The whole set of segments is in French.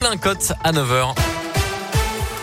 Plein cote à 9h.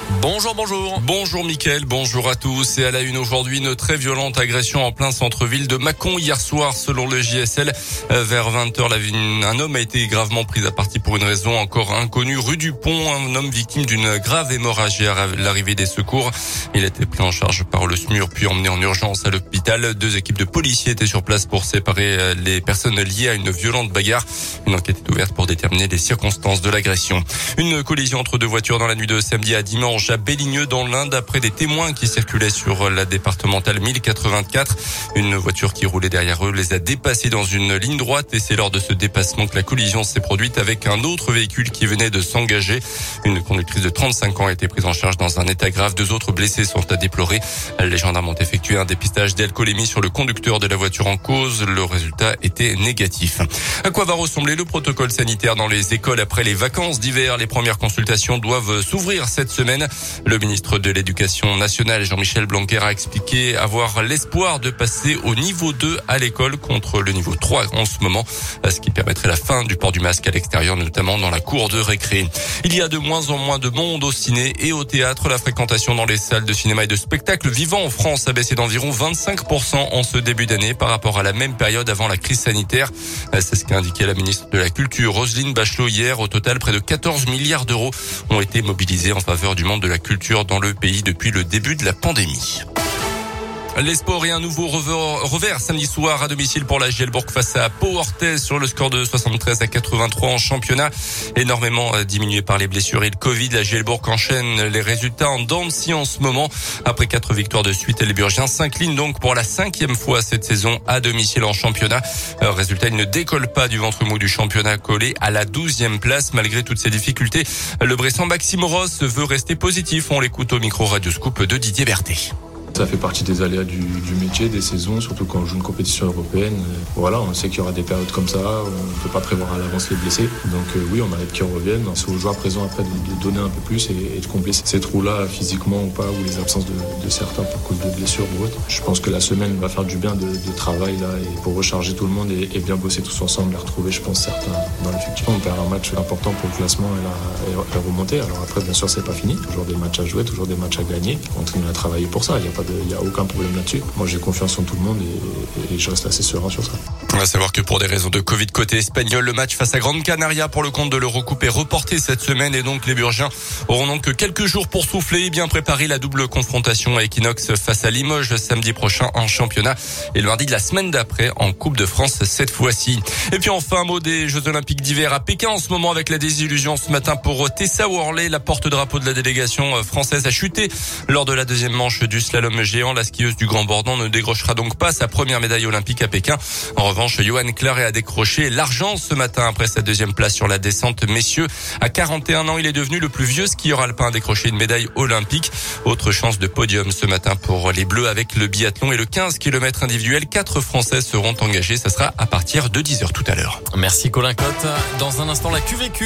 Bonjour, bonjour. Bonjour Mickaël, bonjour à tous. Et à la une aujourd'hui, une très violente agression en plein centre-ville de Mâcon hier soir, selon le JSL. Euh, vers 20h, un homme a été gravement pris à partie pour une raison encore inconnue. Rue du Pont, un homme victime d'une grave hémorragie à l'arrivée des secours. Il a été pris en charge par le SMUR, puis emmené en urgence à l'hôpital. Deux équipes de policiers étaient sur place pour séparer euh, les personnes liées à une violente bagarre. Une enquête est ouverte pour déterminer les circonstances de l'agression. Une collision entre deux voitures dans la nuit de samedi à dimanche à Béligneux dans l'Inde après des témoins qui circulaient sur la départementale 1084. Une voiture qui roulait derrière eux les a dépassés dans une ligne droite et c'est lors de ce dépassement que la collision s'est produite avec un autre véhicule qui venait de s'engager. Une conductrice de 35 ans a été prise en charge dans un état grave. Deux autres blessés sont à déplorer. Les gendarmes ont effectué un dépistage d'alcoolémie sur le conducteur de la voiture en cause. Le résultat était négatif. À quoi va ressembler le protocole sanitaire dans les écoles après les vacances d'hiver? Les premières consultations doivent s'ouvrir cette semaine. Le ministre de l'Éducation nationale, Jean-Michel Blanquer, a expliqué avoir l'espoir de passer au niveau 2 à l'école contre le niveau 3 en ce moment, ce qui permettrait la fin du port du masque à l'extérieur, notamment dans la cour de récré. Il y a de moins en moins de monde au ciné et au théâtre. La fréquentation dans les salles de cinéma et de spectacle vivant en France a baissé d'environ 25% en ce début d'année par rapport à la même période avant la crise sanitaire. C'est ce qu'a indiqué la ministre de la Culture, Roselyne Bachelot, hier. Au total, près de 14 milliards d'euros ont été mobilisés en faveur du monde de la culture dans le pays depuis le début de la pandémie. Les sports et un nouveau revers samedi soir à domicile pour la Gielbourg face à Pau Orthez sur le score de 73 à 83 en championnat. Énormément euh, diminué par les blessures et le Covid, la Gielbourg enchaîne les résultats en Dancy en ce moment. Après quatre victoires de suite, les Burgiens s'inclinent donc pour la cinquième fois cette saison à domicile en championnat. Euh, résultat, il ne décolle pas du ventre mou du championnat collé à la douzième place malgré toutes ces difficultés. Le Bressan Maxime Ross veut rester positif. On l'écoute au micro Radio Scoop de Didier Berthet. Ça fait partie des aléas du, métier, des saisons, surtout quand on joue une compétition européenne. Voilà, on sait qu'il y aura des périodes comme ça, on ne peut pas prévoir à l'avance les blessés. Donc euh, oui, on a hâte qu'ils reviennent. C'est aux joueurs présents après de, donner un peu plus et, de combler ces trous-là physiquement ou pas, ou les absences de, certains pour cause de blessures ou autre. Je pense que la semaine va faire du bien de, travail là et pour recharger tout le monde et, bien bosser tous ensemble et retrouver, je pense, certains dans l'effectif. On perd un match important pour le classement et la, remontée. Alors après, bien sûr, c'est pas fini. Toujours des matchs à jouer, toujours des matchs à gagner. On continue à travailler pour ça. Il a pas il n'y a aucun problème là-dessus. Moi, j'ai confiance en tout le monde et, je reste assez serein sur ça. On va savoir que pour des raisons de Covid côté espagnol, le match face à Grande Canaria pour le compte de l'Eurocoupe est reporté cette semaine et donc les Burgiens auront donc quelques jours pour souffler et bien préparer la double confrontation à Equinox face à Limoges samedi prochain en championnat et le mardi de la semaine d'après en Coupe de France cette fois-ci. Et puis enfin un mot des Jeux Olympiques d'hiver à Pékin en ce moment avec la désillusion ce matin pour Tessa Worley, la porte-drapeau de la délégation française a chuté lors de la deuxième manche du slalom géant. La skieuse du Grand Bordon ne décrochera donc pas sa première médaille olympique à Pékin. En revanche, Johan Claret a décroché l'argent ce matin après sa deuxième place sur la descente messieurs. À 41 ans, il est devenu le plus vieux skieur alpin à décrocher une médaille olympique. Autre chance de podium ce matin pour les Bleus avec le biathlon et le 15 km individuel. Quatre Français seront engagés. Ça sera à partir de 10 heures tout à l'heure. Merci Colin Cotte. Dans un instant, la QVQ.